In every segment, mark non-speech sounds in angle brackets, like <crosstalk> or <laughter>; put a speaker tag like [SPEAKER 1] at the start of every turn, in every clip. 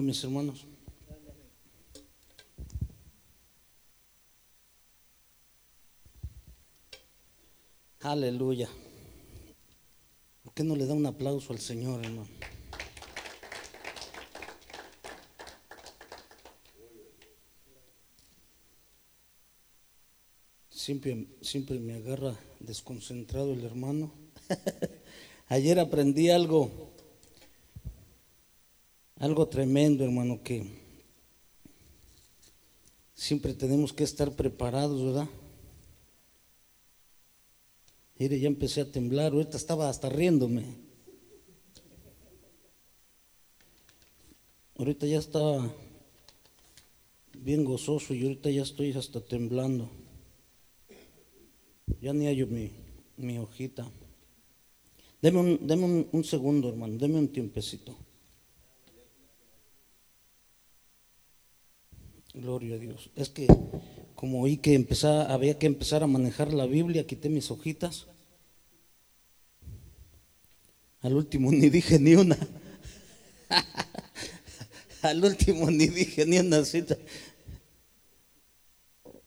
[SPEAKER 1] mis hermanos. Aleluya. ¿Por qué no le da un aplauso al Señor, hermano? Siempre, siempre me agarra desconcentrado el hermano. <laughs> Ayer aprendí algo algo tremendo, hermano, que siempre tenemos que estar preparados, ¿verdad? Mire, ya empecé a temblar, ahorita estaba hasta riéndome. Ahorita ya estaba bien gozoso y ahorita ya estoy hasta temblando. Ya ni hallo mi, mi hojita. Deme, un, deme un segundo, hermano, deme un tiempecito. Gloria a Dios. Es que como oí que empezaba, había que empezar a manejar la Biblia, quité mis hojitas. Al último ni dije ni una. <laughs> Al último ni dije ni una cita.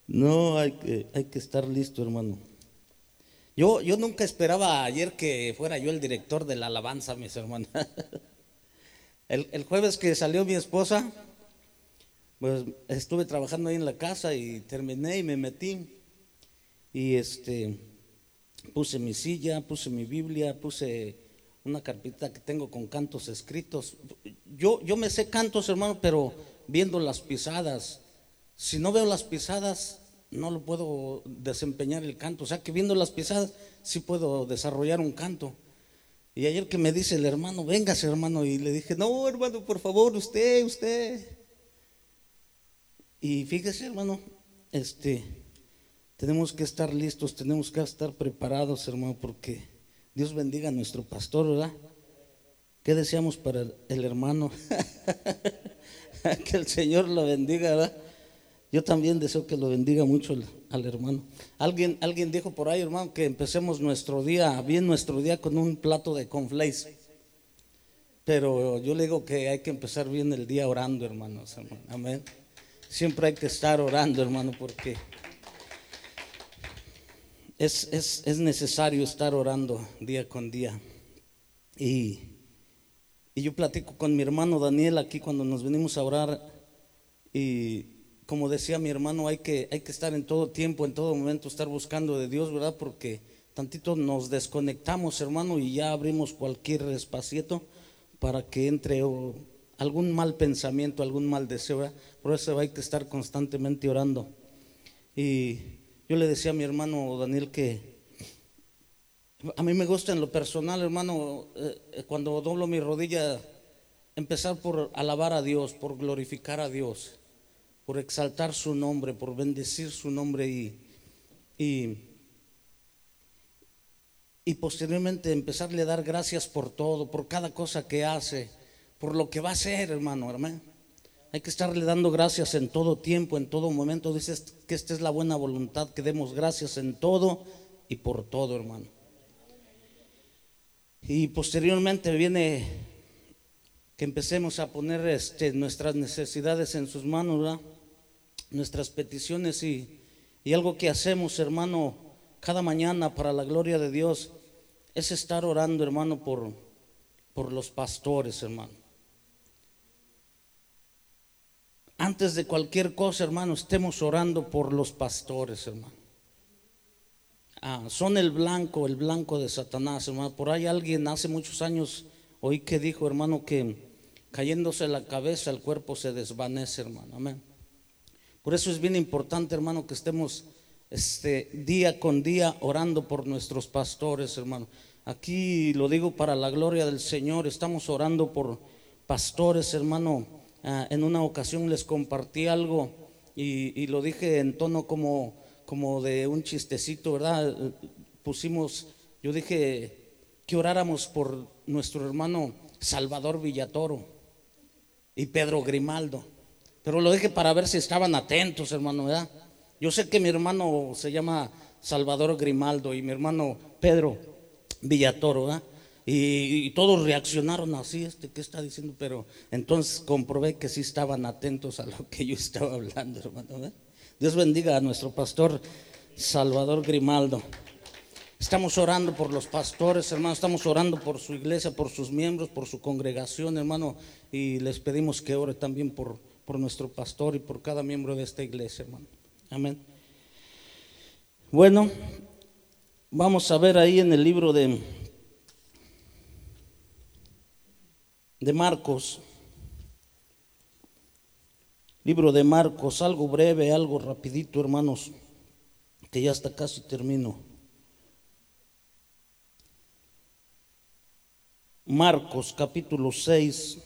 [SPEAKER 1] No, hay que, hay que estar listo, hermano. Yo, yo nunca esperaba ayer que fuera yo el director de la alabanza, mis hermanos. <laughs> El, el jueves que salió mi esposa, pues estuve trabajando ahí en la casa y terminé y me metí. Y este puse mi silla, puse mi Biblia, puse una carpeta que tengo con cantos escritos. Yo, yo me sé cantos, hermano, pero viendo las pisadas. Si no veo las pisadas, no lo puedo desempeñar el canto. O sea que viendo las pisadas, sí puedo desarrollar un canto. Y ayer que me dice el hermano, véngase hermano, y le dije, no hermano, por favor, usted, usted. Y fíjese, hermano, este, tenemos que estar listos, tenemos que estar preparados, hermano, porque Dios bendiga a nuestro pastor, ¿verdad? ¿Qué deseamos para el hermano? <laughs> que el Señor lo bendiga, ¿verdad? Yo también deseo que lo bendiga mucho al, hermano. Alguien, alguien dijo por ahí, hermano, que empecemos nuestro día, bien nuestro día con un plato de conflays. Pero yo le digo que hay que empezar bien el día orando, hermanos. Hermano. Amén. Siempre hay que estar orando, hermano, porque es, es, necesario estar orando día con día. Y, y, yo platico con mi hermano Daniel aquí cuando nos venimos a orar. Y como decía mi hermano, hay que, hay que estar en todo tiempo, en todo momento, estar buscando de Dios, ¿verdad? Porque tantito nos desconectamos, hermano, y ya abrimos cualquier espacio para que entre algún mal pensamiento, algún mal deseo. Por eso hay que estar constantemente orando. Y yo le decía a mi hermano Daniel que a mí me gusta en lo personal, hermano, eh, cuando doblo mi rodilla, empezar por alabar a Dios, por glorificar a Dios, por exaltar su nombre, por bendecir su nombre y, y posteriormente empezarle a dar gracias por todo, por cada cosa que hace por lo que va a ser, hermano, hermano. Hay que estarle dando gracias en todo tiempo, en todo momento. Dices que esta es la buena voluntad, que demos gracias en todo y por todo, hermano. Y posteriormente viene que empecemos a poner este, nuestras necesidades en sus manos, ¿verdad? nuestras peticiones y, algo que hacemos, hermano, cada mañana para la gloria de Dios es estar orando, hermano, por los pastores, hermano. Antes de cualquier cosa, hermano, estemos orando por los pastores, hermano. Ah, son el blanco, el blanco de Satanás, hermano. Por ahí alguien hace muchos años oí que dijo, hermano, que cayéndose la cabeza el cuerpo se desvanece, hermano. Amén. Por eso es bien importante, hermano, que estemos este, día con día orando por nuestros pastores, hermano. Aquí lo digo para la gloria del Señor, estamos orando por pastores, hermano Ah, en una ocasión les compartí algo y, lo dije en tono como, como de un chistecito, ¿verdad? Pusimos, yo dije que oráramos por nuestro hermano Salvador Villatoro y Pedro Grimaldo. Pero lo dije para ver si estaban atentos, hermano, ¿verdad? Yo sé que mi hermano se llama Salvador Grimaldo y mi hermano Pedro Villatoro, ¿verdad? Y, todos reaccionaron así, este, ¿qué está diciendo? Pero entonces comprobé que sí estaban atentos a lo que yo estaba hablando, hermano. Dios bendiga a nuestro pastor Salvador Grimaldo. Estamos orando por los pastores, hermano, estamos orando por su iglesia, por sus miembros, por su congregación, hermano, y les pedimos que ore también por, por nuestro pastor y por cada miembro de esta iglesia, hermano. Amén. Bueno, vamos a ver ahí en el libro de de Marcos. Libro de Marcos, algo breve, algo rapidito, hermanos, que ya hasta casi termino. Marcos capítulo 6.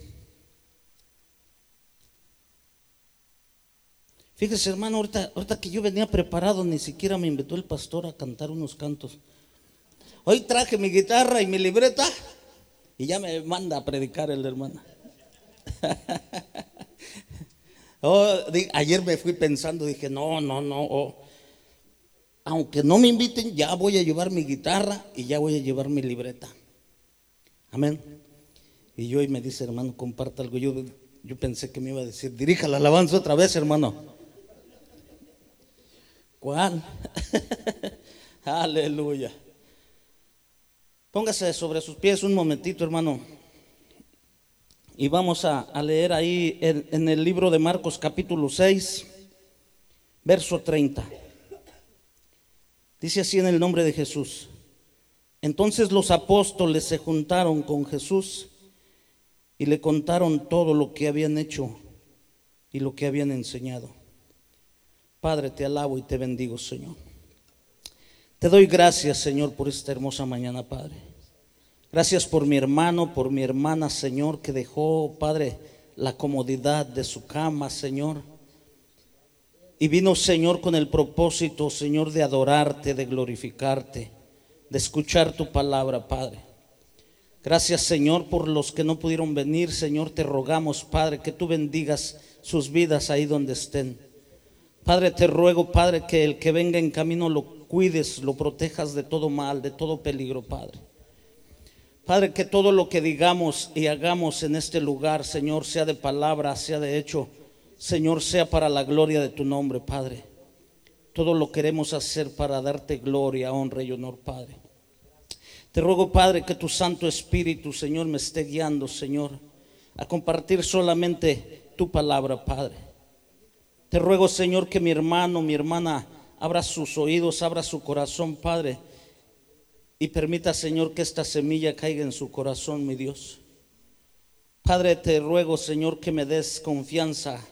[SPEAKER 1] Fíjese, hermano, ahorita, ahorita que yo venía preparado, ni siquiera me invitó el pastor a cantar unos cantos. Hoy traje mi guitarra y mi libreta y ya me manda a predicar el hermano. <laughs> Oh, ayer me fui pensando, dije, no, no, no. Oh, aunque no me inviten, ya voy a llevar mi guitarra y ya voy a llevar mi libreta. Amén. Y yo y me dice, hermano, comparta algo. Yo, yo pensé que me iba a decir, dirija la alabanza otra vez, hermano. ¿Cuál? <laughs> Aleluya. Póngase sobre sus pies un momentito, hermano. Y vamos a, leer ahí en, en, el libro de Marcos capítulo 6, verso 30. Dice así en el nombre de Jesús. Entonces los apóstoles se juntaron con Jesús y le contaron todo lo que habían hecho y lo que habían enseñado. Padre, te alabo y te bendigo, Señor. Te doy gracias, Señor, por esta hermosa mañana, Padre. Gracias por mi hermano, por mi hermana, Señor, que dejó, Padre, la comodidad de su cama, Señor. Y vino, Señor, con el propósito, Señor, de adorarte, de glorificarte, de escuchar tu palabra, Padre. Gracias, Señor, por los que no pudieron venir, Señor, te rogamos, Padre, que tú bendigas sus vidas ahí donde estén. Padre, te ruego, Padre, que el que venga en camino lo cuides, lo protejas de todo mal, de todo peligro, Padre. Padre, que todo lo que digamos y hagamos en este lugar, Señor, sea de palabra, sea de hecho, Señor, sea para la gloria de tu nombre, Padre. Todo lo queremos hacer para darte gloria, honra y honor, Padre. Te ruego, Padre, que tu Santo Espíritu, Señor, me esté guiando, Señor, a compartir solamente tu palabra, Padre. Te ruego, Señor, que mi hermano, mi hermana, abra sus oídos, abra su corazón, Padre, y permita, Señor, que esta semilla caiga en su corazón, mi Dios. Padre, te ruego, Señor, que me des confianza,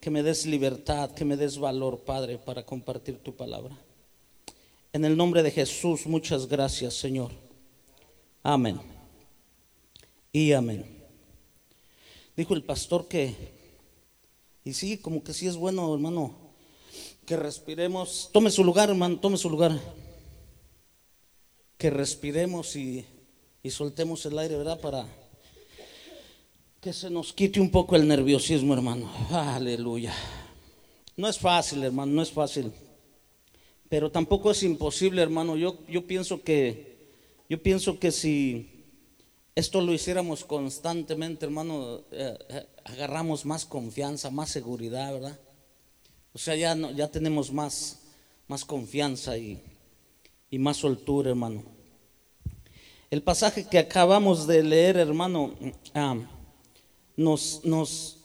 [SPEAKER 1] que me des libertad, que me des valor, Padre, para compartir tu palabra. En el nombre de Jesús, muchas gracias, Señor. Amén. Y amén. Dijo el pastor que, y sí, como que sí es bueno, hermano, que respiremos. Tome su lugar, hermano, tome su lugar. Que respiremos y, y soltemos el aire, ¿verdad? Para que se nos quite un poco el nerviosismo, hermano. Aleluya. No es fácil, hermano, no es fácil. Pero tampoco es imposible, hermano. Yo, yo pienso que yo pienso que si esto lo hiciéramos constantemente, hermano, eh, eh, agarramos más confianza, más seguridad, ¿verdad? O sea, ya, no, ya tenemos más, más confianza y, y más soltura, hermano. El pasaje que acabamos de leer, hermano, ah, nos, nos,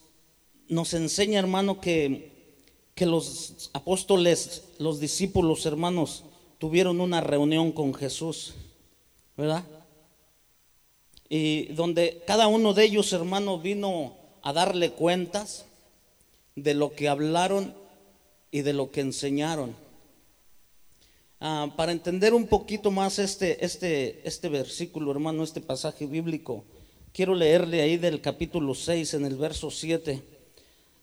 [SPEAKER 1] nos, enseña, hermano, que, que los apóstoles, los discípulos, hermanos, tuvieron una reunión con Jesús, ¿verdad? Y donde cada uno de ellos, hermano, vino a darle cuentas de lo que hablaron y de lo que enseñaron. Ah, para entender un poquito más este, este, este versículo, hermano, este pasaje bíblico, quiero leerle ahí del capítulo 6 en el verso 7.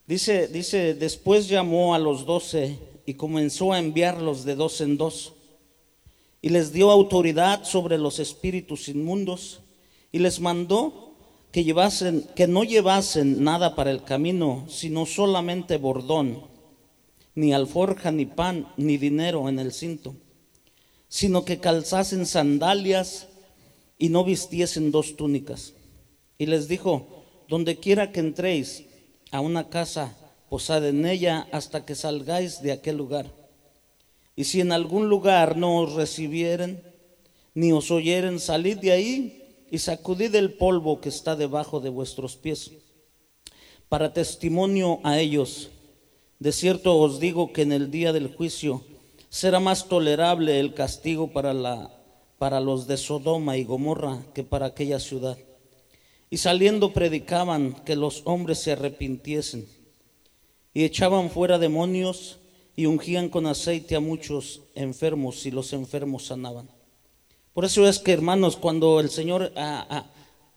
[SPEAKER 1] Dice, dice, después llamó a los doce y comenzó a enviarlos de dos en dos. Y les dio autoridad sobre los espíritus inmundos y les mandó que llevasen, que no llevasen nada para el camino, sino solamente bordón ni alforja, ni pan, ni dinero en el cinto, sino que calzasen sandalias y no vistiesen dos túnicas. Y les dijo, donde quiera que entréis a una casa, posad en ella hasta que salgáis de aquel lugar. Y si en algún lugar no os recibieren, ni os oyeren, salid de ahí y sacudid el polvo que está debajo de vuestros pies, para testimonio a ellos. De cierto os digo que en el día del juicio será más tolerable el castigo para, la, para los de Sodoma y Gomorra que para aquella ciudad. Y saliendo predicaban que los hombres se arrepintiesen y echaban fuera demonios y ungían con aceite a muchos enfermos y los enfermos sanaban. Por eso es que, hermanos, cuando el Señor ah, ah,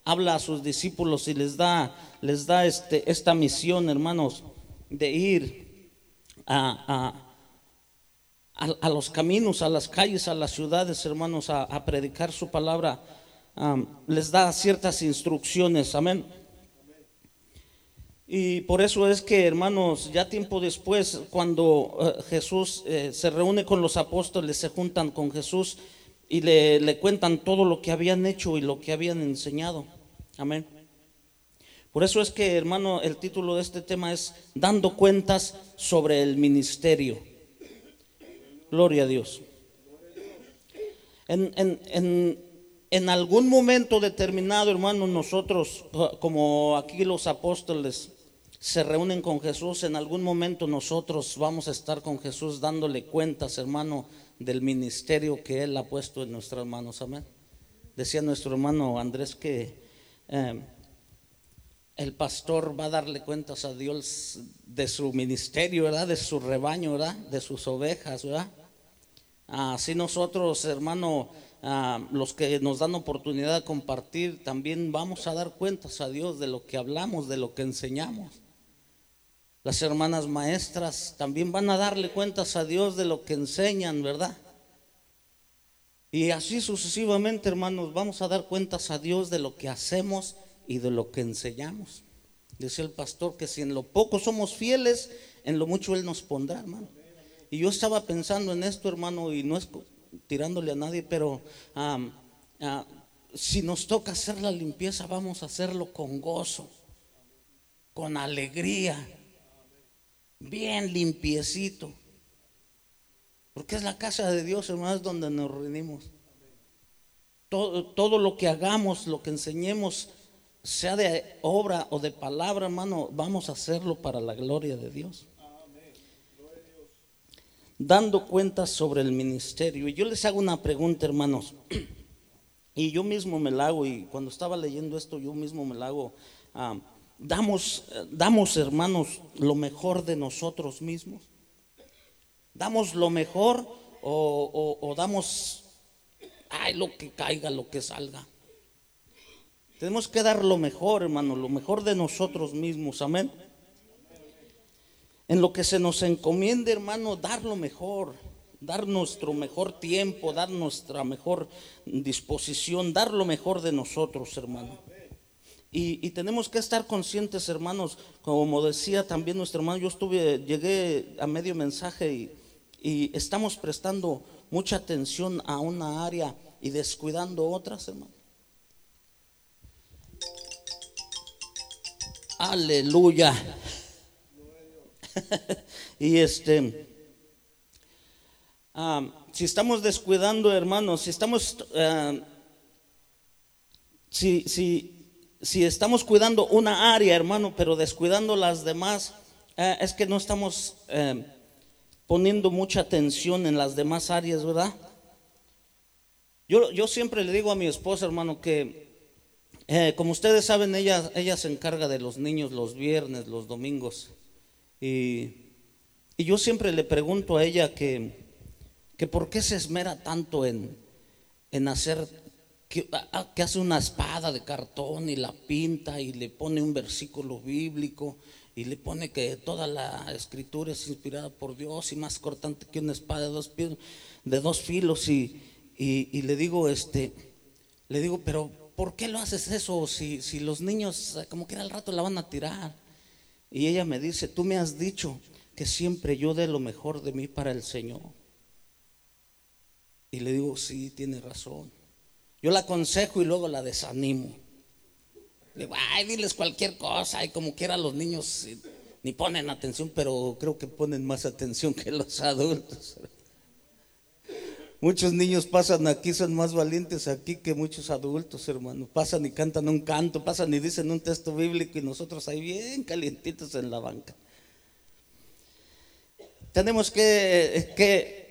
[SPEAKER 1] habla a sus discípulos y les da, les da este, esta misión, hermanos, de ir a, a, los caminos, a las calles, a las ciudades, hermanos, a, predicar su palabra, les da ciertas instrucciones. Amén. Y por eso es que, hermanos, ya tiempo después, cuando eh, Jesús eh, se reúne con los apóstoles, se juntan con Jesús y le, cuentan todo lo que habían hecho y lo que habían enseñado. Amén. Por eso es que, hermano, el título de este tema es Dando cuentas sobre el ministerio. Gloria a Dios. En, en, en, algún momento determinado, hermano, nosotros, como aquí los apóstoles, se reúnen con Jesús, en algún momento nosotros vamos a estar con Jesús dándole cuentas, hermano, del ministerio que Él ha puesto en nuestras manos. Amén. Decía nuestro hermano Andrés que eh, el pastor va a darle cuentas a Dios de su ministerio, ¿verdad? De su rebaño, ¿verdad? De sus ovejas, ¿verdad? Así nosotros, hermano, ah, los que nos dan oportunidad de compartir, también vamos a dar cuentas a Dios de lo que hablamos, de lo que enseñamos. Las hermanas maestras también van a darle cuentas a Dios de lo que enseñan, ¿verdad? Y así sucesivamente, hermanos, vamos a dar cuentas a Dios de lo que hacemos y de lo que enseñamos. Dice el pastor que si en lo poco somos fieles, en lo mucho Él nos pondrá, hermano. Y yo estaba pensando en esto, hermano, y no es tirándole a nadie, pero si nos toca hacer la limpieza, vamos a hacerlo con gozo, con alegría bien limpiecito. Porque es la casa de Dios, hermanos, donde nos reunimos. Todo, todo, lo que hagamos, lo que enseñemos, sea de obra o de palabra, hermano, vamos a hacerlo para la gloria de Dios. Dando cuentas sobre el ministerio. Y yo les hago una pregunta, hermanos. Y yo mismo me la hago, y cuando estaba leyendo esto, yo mismo me la hago. Ah, damos, damos, hermanos, lo mejor de nosotros mismos. Damos lo mejor o, damos, ay, lo que caiga, lo que salga. Tenemos que dar lo mejor, hermano, lo mejor de nosotros mismos, amén. En lo que se nos encomiende, hermano, dar lo mejor, dar nuestro mejor tiempo, dar nuestra mejor disposición, dar lo mejor de nosotros, hermano. Y, tenemos que estar conscientes, hermanos, como decía también nuestro hermano, yo estuve, llegué a medio mensaje y, y estamos prestando mucha atención a una área y descuidando otras, hermano. Aleluya. <laughs> y este, ah, si estamos descuidando, hermanos, si estamos, ah, si, si, estamos cuidando una área, hermano, pero descuidando las demás, eh, es que no estamos eh, poniendo mucha atención en las demás áreas, ¿verdad? Yo, yo siempre le digo a mi esposa, hermano, que eh, como ustedes saben, ella, ella se encarga de los niños los viernes, los domingos. Y, y yo siempre le pregunto a ella que, que por qué se esmera tanto en, en hacer que, hace una espada de cartón y la pinta y le pone un versículo bíblico y le pone que toda la escritura es inspirada por Dios y más cortante que una espada de dos, de dos filos y, y, le digo, este, le digo, pero ¿por qué lo haces eso si, si los niños como que al rato la van a tirar? Y ella me dice, tú me has dicho que siempre yo dé lo mejor de mí para el Señor. Y le digo, sí, tiene razón. Yo la aconsejo y luego la desanimo. Digo, ay, diles cualquier cosa, y como quiera los niños ni ponen atención, pero creo que ponen más atención que los adultos. Muchos niños pasan aquí, son más valientes aquí que muchos adultos, hermano. Pasan y cantan un canto, pasan y dicen un texto bíblico y nosotros ahí bien calientitos en la banca. Tenemos que, que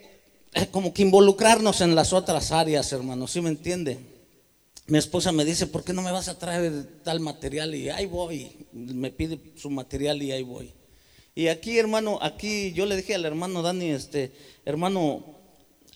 [SPEAKER 1] como que involucrarnos en las otras áreas, hermano, ¿sí me entiende? Mi esposa me dice, ¿por qué no me vas a traer tal material? Y ahí voy, me pide su material y ahí voy. Y aquí, hermano, aquí yo le dije al hermano Dani, este, hermano,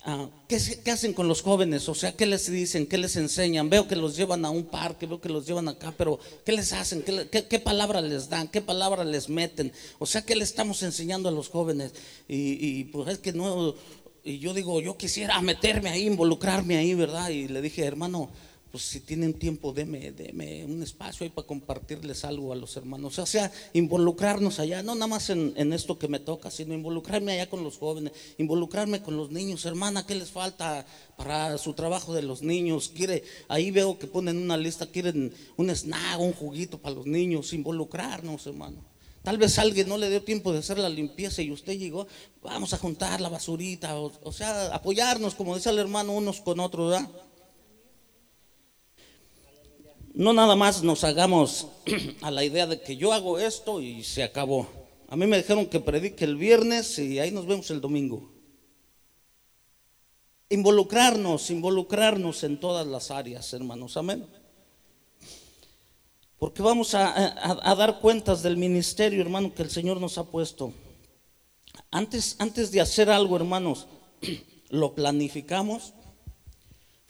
[SPEAKER 1] Ah, ¿qué, hacen con los jóvenes? O sea, ¿qué les dicen? ¿Qué les enseñan? Veo que los llevan a un parque, veo que los llevan acá, pero ¿qué les hacen? ¿Qué, qué, palabra les dan? ¿Qué palabra les meten? O sea, ¿qué le estamos enseñando a los jóvenes? Y, y pues es que no, y yo digo, yo quisiera meterme ahí, involucrarme ahí, ¿verdad? Y le dije, hermano, pues si tienen tiempo, deme, deme un espacio ahí para compartirles algo a los hermanos. O sea, involucrarnos allá, no nada más en, esto que me toca, sino involucrarme allá con los jóvenes, involucrarme con los niños. Hermana, ¿qué les falta para su trabajo de los niños? Quiere, ahí veo que ponen una lista, quieren un snack, un juguito para los niños, involucrarnos, hermano. Tal vez alguien no le dio tiempo de hacer la limpieza y usted llegó, vamos a juntar la basurita, o, o sea, apoyarnos, como dice el hermano, unos con otros, ¿verdad? No nada más nos hagamos <clears throat> a la idea de que yo hago esto y se acabó. A mí me dijeron que predique el viernes y ahí nos vemos el domingo. Involucrarnos, involucrarnos en todas las áreas, hermanos. Amén. Porque vamos a, dar cuentas del ministerio, hermano, que el Señor nos ha puesto. Antes, antes de hacer algo, hermanos, <clears throat> lo planificamos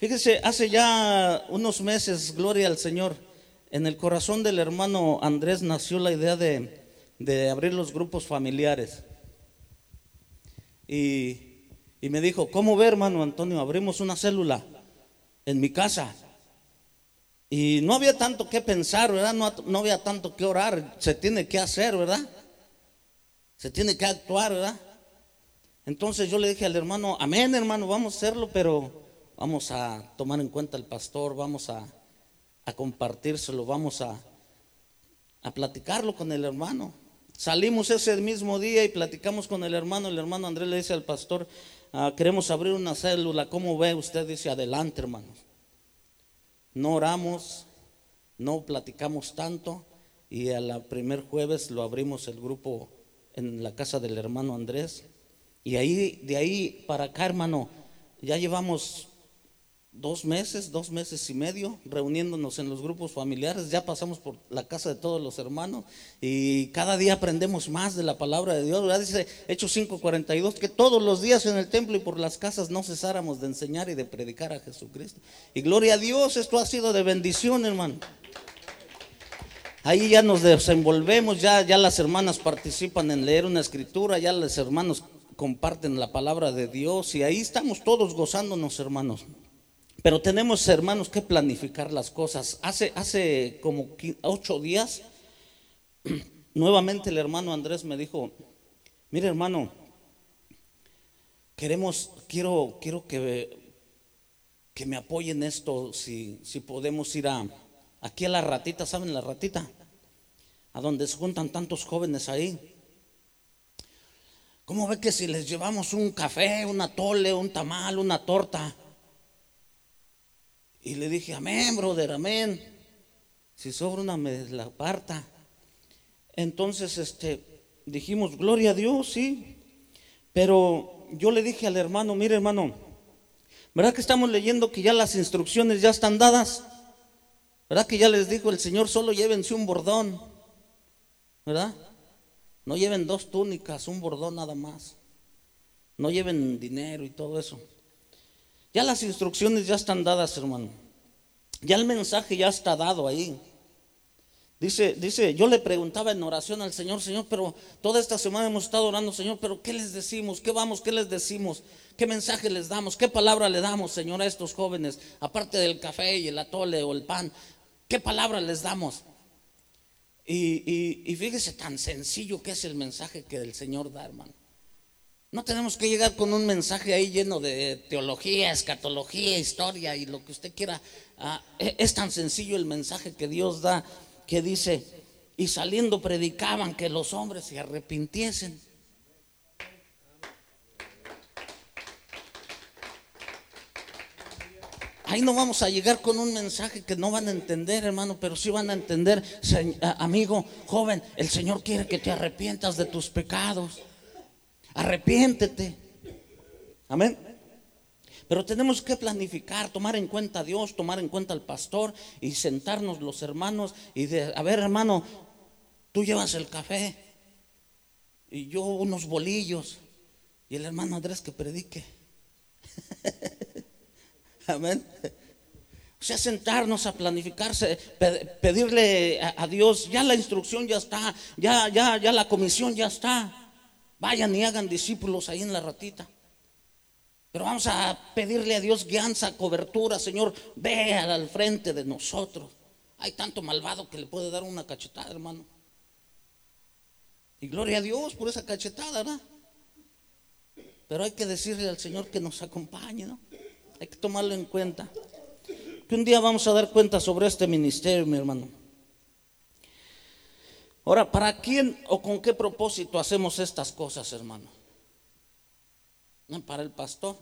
[SPEAKER 1] Fíjese, hace ya unos meses, gloria al Señor, en el corazón del hermano Andrés nació la idea de, abrir los grupos familiares. Y, me dijo, ¿cómo ve hermano Antonio? Abrimos una célula en mi casa. Y no había tanto que pensar, ¿verdad? No, no había tanto que orar. Se tiene que hacer, ¿verdad? Se tiene que actuar, ¿verdad? Entonces yo le dije al hermano, amén hermano, vamos a hacerlo, pero vamos a tomar en cuenta al pastor, vamos a, compartírselo, vamos a, a platicarlo con el hermano. Salimos ese mismo día y platicamos con el hermano. El hermano Andrés le dice al pastor, ah, queremos abrir una célula. ¿Cómo ve? Usted dice, adelante hermanos. No oramos, no platicamos tanto y a la primer jueves lo abrimos el grupo en la casa del hermano Andrés. Y ahí, de ahí para acá, hermano, ya llevamos dos meses, dos meses y medio, reuniéndonos en los grupos familiares. Ya pasamos por la casa de todos los hermanos y cada día aprendemos más de la palabra de Dios. ¿verdad? Dice Hechos 5:42 que todos los días en el templo y por las casas no cesáramos de enseñar y de predicar a Jesucristo. Y gloria a Dios, esto ha sido de bendición, hermano. Ahí ya nos desenvolvemos, ya, ya las hermanas participan en leer una escritura, ya los hermanos comparten la palabra de Dios y ahí estamos todos gozándonos, hermanos. Pero tenemos, hermanos, que planificar las cosas. Hace, hace como ocho días, <clears throat> nuevamente el hermano Andrés me dijo, mire hermano, queremos, quiero, quiero que, que me apoyen esto, si, si podemos ir a, aquí a la ratita, ¿saben la ratita? A donde se juntan tantos jóvenes ahí. ¿Cómo ve que si les llevamos un café, una tole, un tamal, una torta? Y le dije, amén, brother, amén. Si sobra una, me la aparta. Entonces, este, dijimos, gloria a Dios, sí. Pero yo le dije al hermano, mire hermano, ¿verdad que estamos leyendo que ya las instrucciones ya están dadas? ¿Verdad que ya les dijo el Señor, solo llévense un bordón? ¿Verdad? No lleven dos túnicas, un bordón nada más. No lleven dinero y todo eso. Ya las instrucciones ya están dadas, hermano. Ya el mensaje ya está dado ahí. Dice, dice, yo le preguntaba en oración al Señor, Señor, pero toda esta semana hemos estado orando, Señor, pero ¿qué les decimos? ¿Qué vamos? ¿Qué les decimos? ¿Qué mensaje les damos? ¿Qué palabra le damos, Señor, a estos jóvenes? Aparte del café y el atole o el pan, ¿qué palabra les damos? Y, y, y fíjese tan sencillo que es el mensaje que el Señor da, hermano. No tenemos que llegar con un mensaje ahí lleno de teología, escatología, historia y lo que usted quiera. Ah, e, es tan sencillo el mensaje que Dios da que dice, y saliendo predicaban que los hombres se arrepintiesen. Ahí no vamos a llegar con un mensaje que no van a entender, hermano, pero sí van a entender, amigo, joven, el Señor quiere que te arrepientas de tus pecados. Arrepiéntete. Amén. Pero tenemos que planificar, tomar en cuenta a Dios, tomar en cuenta al pastor y sentarnos los hermanos y de, a ver, hermano, tú llevas el café y yo unos bolillos y el hermano Andrés que predique. <laughs> Amén. O sea, sentarnos a planificarse, pedirle a, Dios, ya la instrucción ya está, ya, ya, ya la comisión ya está. Vayan y hagan discípulos ahí en la ratita. Pero vamos a pedirle a Dios guianza, cobertura, Señor, ve al frente de nosotros. Hay tanto malvado que le puede dar una cachetada, hermano. Y gloria a Dios por esa cachetada, ¿verdad? Pero hay que decirle al Señor que nos acompañe, ¿no? Hay que tomarlo en cuenta. Que un día vamos a dar cuenta sobre este ministerio, mi hermano. Ahora, ¿para quién o con qué propósito hacemos estas cosas, hermano? Para el pastor,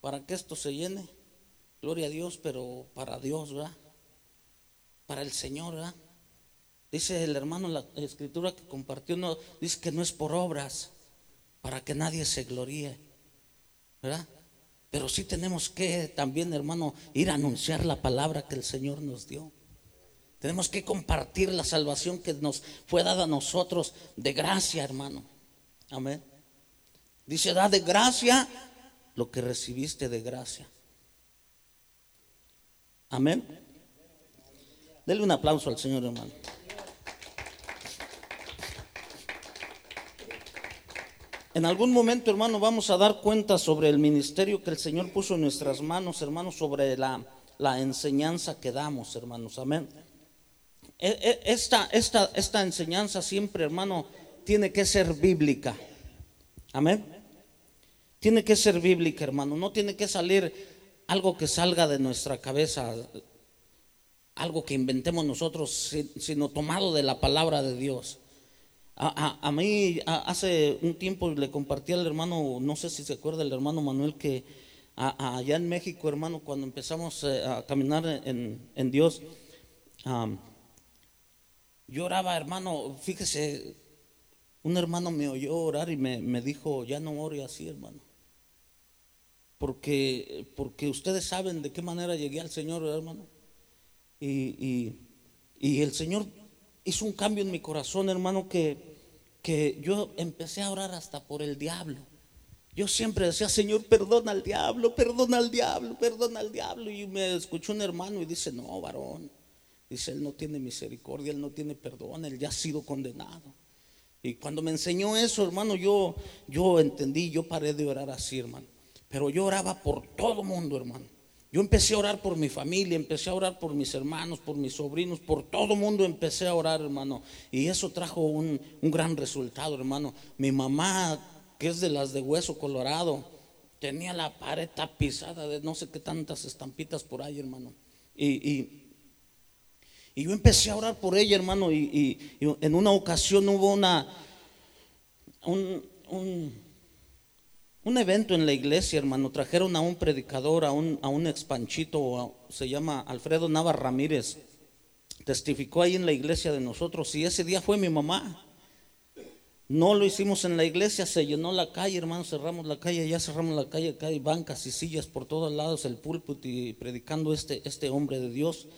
[SPEAKER 1] para que esto se llene. Gloria a Dios, pero para Dios, ¿verdad? Para el Señor, ¿verdad? Dice el hermano la escritura que compartió, no, dice que no es por obras, para que nadie se gloríe, ¿verdad? Pero sí tenemos que también, hermano, ir a anunciar la palabra que el Señor nos dio. Tenemos que compartir la salvación que nos fue dada a nosotros de gracia, hermano. Amén. Dice, da de gracia lo que recibiste de gracia. Amén. Dele un aplauso al Señor, hermano. En algún momento, hermano, vamos a dar cuenta sobre el ministerio que el Señor puso en nuestras manos, hermanos, sobre la, enseñanza que damos, hermanos. Amén. E, e, esta, esta, esta enseñanza siempre, hermano, tiene que ser bíblica. Amén. Tiene que ser bíblica, hermano. No tiene que salir algo que salga de nuestra cabeza, algo que inventemos nosotros, sino tomado de la palabra de Dios. A, mí hace un tiempo le compartí al hermano, no sé si se acuerda el hermano Manuel, que allá en México, hermano, cuando empezamos eh, a caminar en, Dios, yo oraba, hermano, fíjese, un hermano me oyó orar y me, dijo, ya no ore así, hermano. Porque, porque ustedes saben de qué manera llegué al Señor, hermano. Y, y el Señor hizo un cambio en mi corazón, hermano, que que yo empecé a orar hasta por el diablo. Yo siempre decía, Señor, perdona al diablo, perdona al diablo, perdona al diablo. Y me escuchó un hermano y dice, no, varón. Dice, él no tiene misericordia, él no tiene perdón, él ya ha sido condenado. Y cuando me enseñó eso, hermano, yo, yo entendí, yo paré de orar así, hermano. Pero yo oraba por todo mundo, hermano. Yo empecé a orar por mi familia, empecé a orar por mis hermanos, por mis sobrinos, por todo mundo empecé a orar, hermano. Y eso trajo un, gran resultado, hermano. Mi mamá, que es de las de hueso colorado, tenía la pared tapizada de no sé qué tantas estampitas por ahí, hermano. Y, yo empecé a orar por ella, hermano. Y, en una ocasión hubo una, un un evento en la iglesia, hermano. Trajeron a un predicador, a un, a un expanchito, se llama Alfredo Nava Ramírez. Testificó ahí en la iglesia de nosotros y ese día fue mi mamá. No lo hicimos en la iglesia, se llenó la calle, hermano, cerramos la calle, ya cerramos la calle, acá hay bancas y sillas por todos lados, el púlpito y predicando este, este hombre de Dios.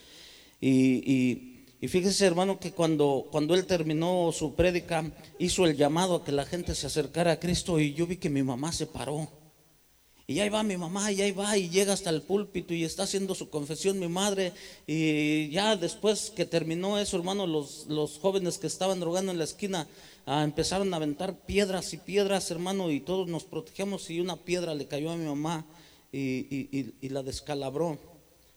[SPEAKER 1] Y y fíjese, hermano, que cuando, cuando él terminó su prédica, hizo el llamado a que la gente se acercara a Cristo y yo vi que mi mamá se paró. Y ahí va mi mamá, y ahí va, y llega hasta el púlpito y está haciendo su confesión mi madre. Y ya después que terminó eso, hermano, los, los jóvenes que estaban drogando en la esquina ah, empezaron a aventar piedras y piedras, hermano, y todos nos protegemos y una piedra le cayó a mi mamá y, y la descalabró.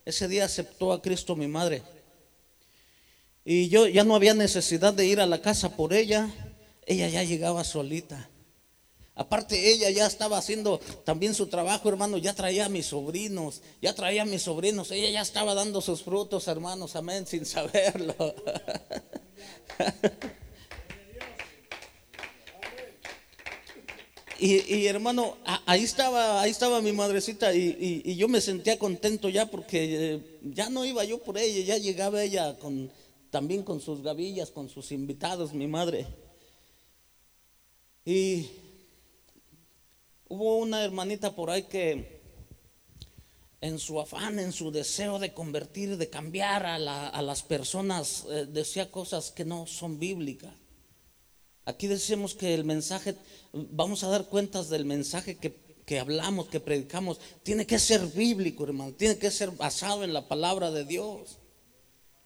[SPEAKER 1] Ese día aceptó a Cristo mi madre. Y yo ya no había necesidad de ir a la casa por ella, ella ya llegaba solita. Aparte ella ya estaba haciendo también su trabajo, hermano, ya traía a mis sobrinos, ya traía a mis sobrinos, ella ya estaba dando sus frutos, hermanos, amén, sin saberlo. <laughs> Y, hermano, ahí estaba, ahí estaba mi madrecita y, yo me sentía contento ya porque eh, ya no iba yo por ella, ya llegaba ella con, también con sus gavillas, con sus invitados, mi madre. Y hubo una hermanita por ahí que en su afán, en su deseo de convertir, de cambiar a, las personas, eh, decía cosas que no son bíblicas. Aquí decimos que el mensaje, vamos a dar cuentas del mensaje que, que, hablamos, que predicamos, tiene que ser bíblico, hermano, tiene que ser basado en la palabra de Dios.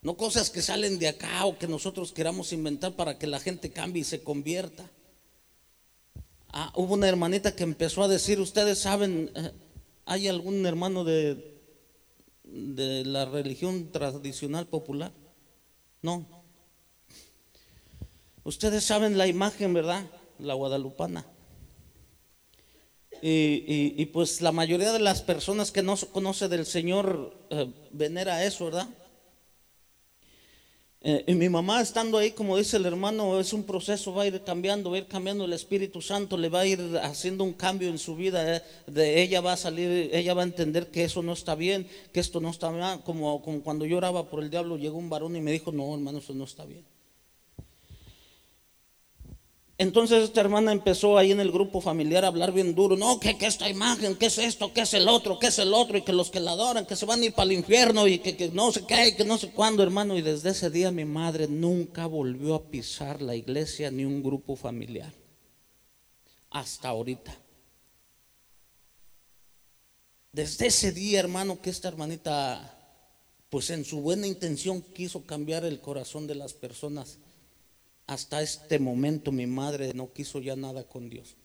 [SPEAKER 1] No cosas que salen de acá o que nosotros queramos inventar para que la gente cambie y se convierta. Ah, hubo una hermanita que empezó a decir, ustedes saben, eh, ¿hay algún hermano de, de la religión tradicional popular? No, Ustedes saben la imagen, ¿verdad? La guadalupana. Y, pues la mayoría de las personas que no conoce del Señor eh, venera eso, ¿verdad? Eh, y mi mamá estando ahí, como dice el hermano, es un proceso, va a ir cambiando, va a ir cambiando el Espíritu Santo, le va a ir haciendo un cambio en su vida, eh, de ella va a salir, ella va a entender que eso no está bien, que esto no está bien, como, como cuando yo oraba por el diablo, llegó un varón y me dijo, no hermano, eso no está bien. Entonces esta hermana empezó ahí en el grupo familiar a hablar bien duro. No, que, esta imagen, que es esto, que es el otro, que es el otro, y que los que la adoran, que se van a ir para el infierno, y que, no sé qué, que no sé cuándo, hermano. Y desde ese día mi madre nunca volvió a pisar la iglesia ni un grupo familiar. Hasta ahorita. Desde ese día, hermano, que esta hermanita, pues en su buena intención quiso cambiar el corazón de las personas hasta este momento mi madre no quiso ya nada con Dios.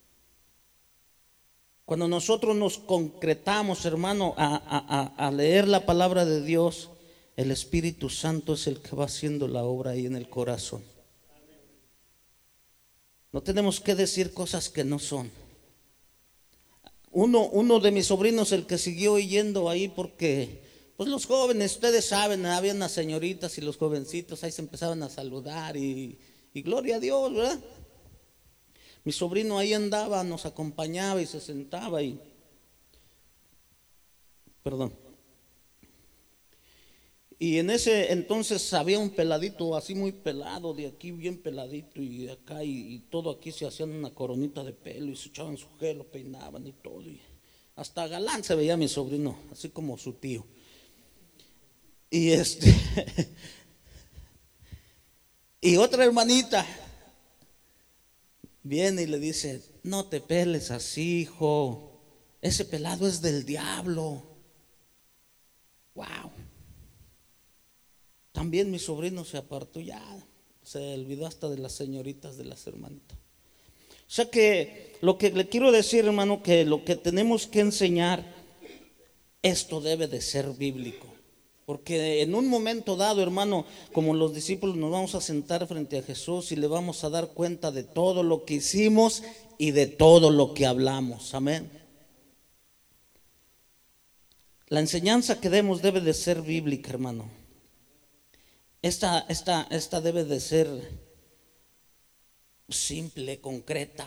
[SPEAKER 1] Cuando nosotros nos concretamos, hermano, a, leer la palabra de Dios, el Espíritu Santo es el que va haciendo la obra ahí en el corazón. No tenemos que decir cosas que no son. Uno, uno de mis sobrinos, el que siguió yendo ahí porque, pues los jóvenes, ustedes saben, había unas señoritas y los jovencitos ahí se empezaban a saludar y y gloria a Dios, ¿verdad? Mi sobrino ahí andaba, nos acompañaba y se sentaba y... Perdón. Y en ese entonces había un peladito así muy pelado, de aquí bien peladito y de acá y, todo aquí se hacían una coronita de pelo y se echaban su gelo, peinaban y todo. Y hasta galán se veía mi sobrino, así como su tío. Y este, <laughs> Y otra hermanita viene y le dice, no te peles así, hijo. Ese pelado es del diablo. Wow. También mi sobrino se apartó ya. Se olvidó hasta de las señoritas de las hermanitas. O sea que lo que le quiero decir, hermano, que lo que tenemos que enseñar, esto debe de ser bíblico. Porque en un momento dado, hermano, como los discípulos nos vamos a sentar frente a Jesús y le vamos a dar cuenta de todo lo que hicimos y de todo lo que hablamos. Amén. La enseñanza que demos debe de ser bíblica, hermano. Esta, esta, esta debe de ser simple, concreta,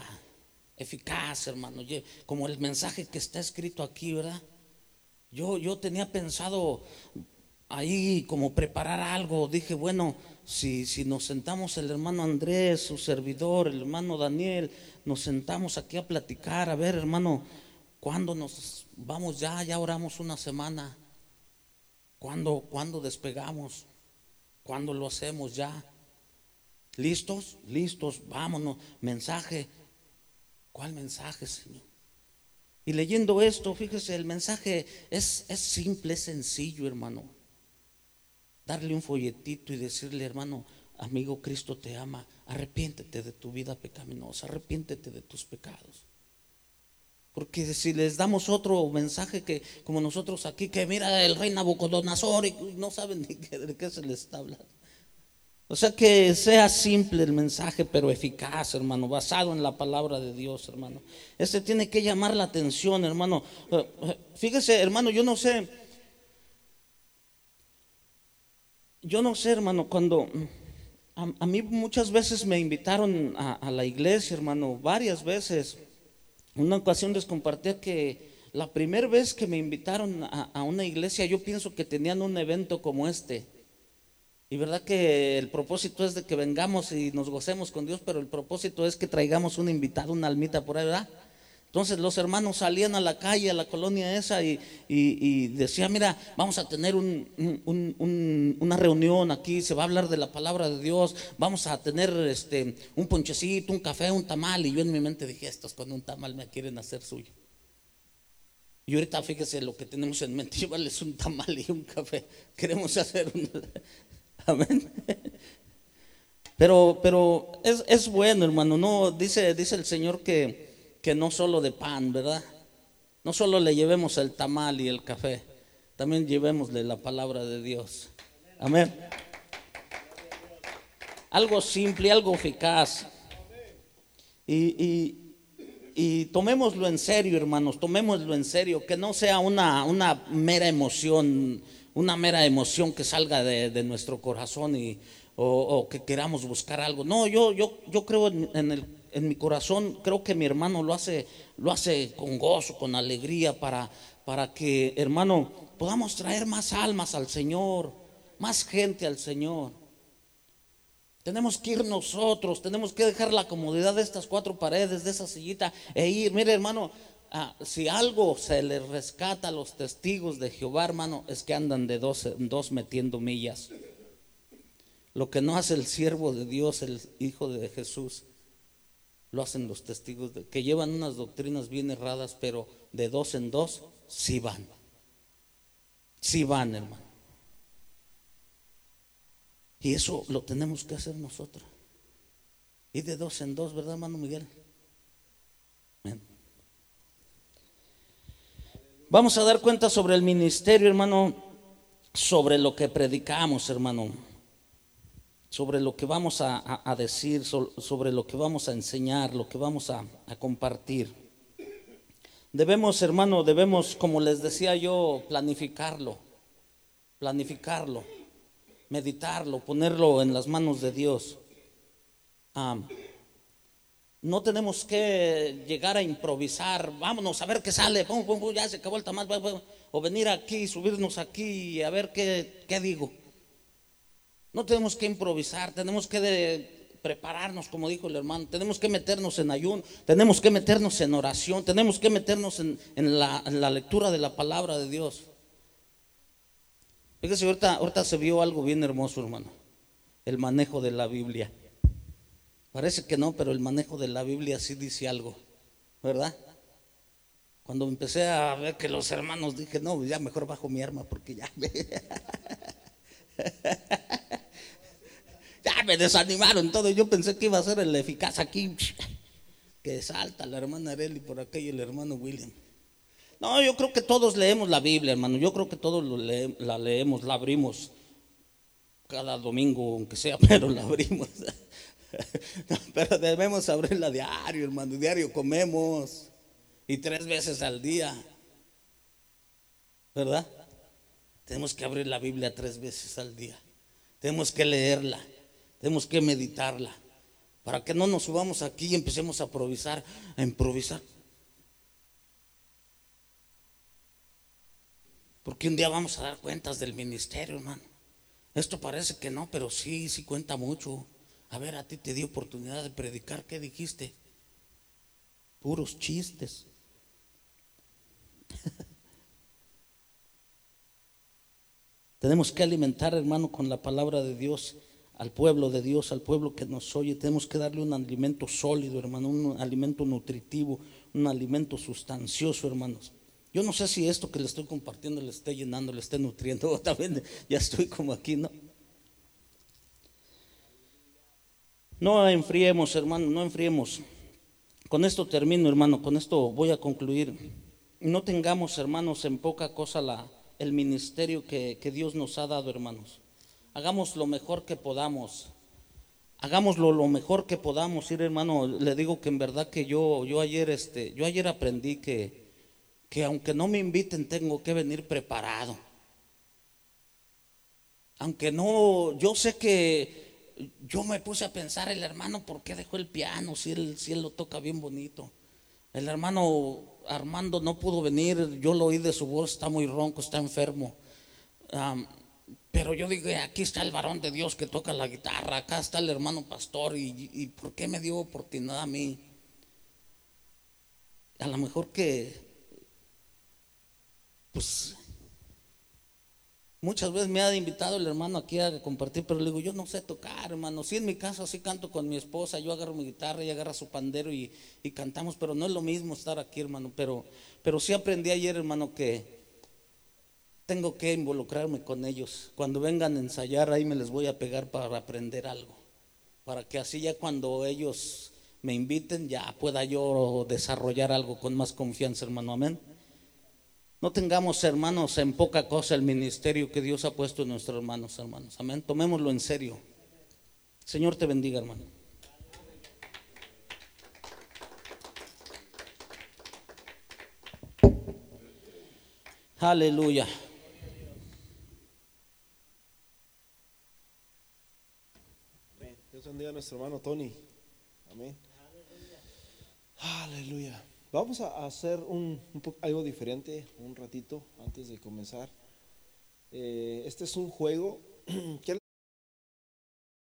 [SPEAKER 1] eficaz, hermano. Como el mensaje que está escrito aquí, ¿verdad? Yo, yo tenía pensado ahí como preparar algo. Dije, bueno, si, si nos sentamos el hermano Andrés, su servidor, el hermano Daniel, nos sentamos aquí a platicar, a ver, hermano, ¿cuándo nos vamos ya? Ya oramos una semana. ¿Cuándo, ¿Cuándo despegamos? ¿Cuándo lo hacemos ya? ¿Listos? ¿Listos? Vámonos. Mensaje. ¿Cuál mensaje, Señor? Y leyendo esto, fíjese, el mensaje es, es simple, es sencillo, hermano darle un folletito y decirle, hermano, amigo, Cristo te ama, arrepiéntete de tu vida pecaminosa, arrepiéntete de tus pecados. Porque si les damos otro mensaje que, como nosotros aquí, que mira el rey Nabucodonosor y no saben ni de qué se les está hablando. O sea que sea simple el mensaje, pero eficaz, hermano, basado en la palabra de Dios, hermano. Este tiene que llamar la atención, hermano. Eh, eh, fíjese, hermano, yo no sé. Yo no sé, hermano, cuando a, mí muchas veces me invitaron a, la iglesia, hermano, varias veces. Una ocasión les compartí que la primera vez que me invitaron a una iglesia, yo pienso que tenían un evento como este. Y verdad que el propósito es de que vengamos y nos gocemos con Dios, pero el propósito es que traigamos un invitado, una almita por ahí, ¿verdad? Entonces los hermanos salían a la calle, a la colonia esa, y, y, decían, mira, vamos a tener una reunión aquí, se va a hablar de la palabra de Dios, vamos a tener este, un ponchecito, un café, un tamal. Y yo en mi mente dije, estos con un tamal me quieren hacer suyo. Y ahorita fíjese lo que tenemos en mente, <laughs> llevarles un tamal y un café. Queremos hacer un... <laughs> Amén. Pero, pero es, es, bueno, hermano. No, dice, dice el Señor que, que no solo de pan, ¿verdad? No solo le llevemos el tamal y el café, también llevémosle la palabra de Dios. Amén. Algo simple, algo eficaz. Y, y, y, tomémoslo en serio, hermanos, tomémoslo en serio, que no sea una, una mera emoción una mera emoción que salga de, nuestro corazón y, o, que queramos buscar algo. No, yo, yo, yo creo en, el, en, mi corazón, creo que mi hermano lo hace, lo hace con gozo, con alegría, para, para que, hermano, podamos traer más almas al Señor, más gente al Señor. Tenemos que ir nosotros, tenemos que dejar la comodidad de estas cuatro paredes, de esa sillita, e ir. Mire, hermano, Ah, si algo se le rescata a los testigos de Jehová, hermano, es que andan de dos dos metiendo millas. Lo que no hace el siervo de Dios, el Hijo de Jesús, lo hacen los testigos de, que llevan unas doctrinas bien erradas, pero de dos en dos sí van. Sí van, hermano. Y eso lo tenemos que hacer nosotros. Y de dos en dos, ¿verdad, hermano Miguel? Vamos a dar cuenta sobre el ministerio, hermano, sobre lo que predicamos, hermano, sobre lo que vamos a, decir, sobre lo que vamos a enseñar, lo que vamos a, a compartir. Debemos, hermano, debemos, como les decía yo, planificarlo, planificarlo, meditarlo, ponerlo en las manos de Dios. No tenemos que llegar a improvisar, vámonos a ver qué sale, ya se acabó el o venir aquí, subirnos aquí a ver qué, qué digo. No tenemos que improvisar, tenemos que prepararnos, como dijo el hermano, tenemos que meternos en ayuno, tenemos que meternos en oración, tenemos que meternos en, la, lectura de la palabra de Dios. Fíjese, ahorita, ahorita se vio algo bien hermoso, hermano, el manejo de la Biblia. Parece que no, pero el manejo de la Biblia sí dice algo, ¿verdad? Cuando empecé a ver que los hermanos dije, no, ya mejor bajo mi arma porque ya <laughs> me, desanimaron todo. Yo pensé que iba a ser el eficaz aquí, que salta la hermana Areli por acá y el hermano William. No, yo creo que todos leemos la Biblia, hermano. Yo creo que todos la leemos, la abrimos cada domingo, aunque sea, <laughs> pero la abrimos. <laughs> pero debemos abrirla diario, hermano. Diario comemos. Y tres veces al día. ¿Verdad? Tenemos que abrir la Biblia tres veces al día. Tenemos que leerla. Tenemos que meditarla. Para que no nos subamos aquí y empecemos a improvisar, a improvisar. Porque un día vamos a dar cuentas del ministerio, hermano. Esto parece que no, pero sí, sí cuenta mucho. A ver, a ti te di oportunidad de predicar, ¿qué dijiste? Puros chistes. <laughs> Tenemos que alimentar, hermano, con la palabra de Dios al pueblo de Dios, al pueblo que nos oye. Tenemos que darle un alimento sólido, hermano, un alimento nutritivo, un alimento sustancioso, hermanos. Yo no sé si esto que le estoy compartiendo le esté llenando, le esté nutriendo. <laughs> También ya estoy como aquí, ¿no? No enfriemos, hermano, no enfriemos. Con esto termino, hermano, con esto voy a concluir. No tengamos, hermanos, en poca cosa la, el ministerio que, que Dios nos ha dado, hermanos. Hagamos lo mejor que podamos. hagámoslo lo mejor que podamos ir, hermano. Le digo que en verdad que yo, yo ayer, este, yo ayer aprendí que, que aunque no me inviten, tengo que venir preparado. Aunque no, yo sé que yo me puse a pensar, el hermano, ¿por qué dejó el piano si él, si él lo toca bien bonito? El hermano Armando no pudo venir, yo lo oí de su voz, está muy ronco, está enfermo. Pero yo digo, aquí está el varón de Dios que toca la guitarra, acá está el hermano pastor, y, y ¿por qué me dio oportunidad a mí? A lo mejor que, pues, Muchas veces me ha invitado el hermano aquí a compartir, pero le digo, yo no sé tocar, hermano. Si en mi casa así canto con mi esposa, yo agarro mi guitarra, y agarra su pandero y, cantamos, pero no es lo mismo estar aquí, hermano. Pero, pero sí aprendí ayer, hermano, que tengo que involucrarme con ellos. Cuando vengan a ensayar, ahí me les voy a pegar para aprender algo. Para que así ya cuando ellos me inviten, ya pueda yo desarrollar algo con más confianza, hermano. Amén. No tengamos, hermanos, en poca cosa el ministerio que Dios ha puesto en nuestros hermanos, hermanos. Amén. Tomémoslo en serio. Señor te bendiga, hermano. Aleluya.
[SPEAKER 2] Dios bendiga a nuestro hermano Tony. Amén. Aleluya. Vamos a hacer un, algo diferente un ratito antes de comenzar. Eh, este es un juego <clears throat>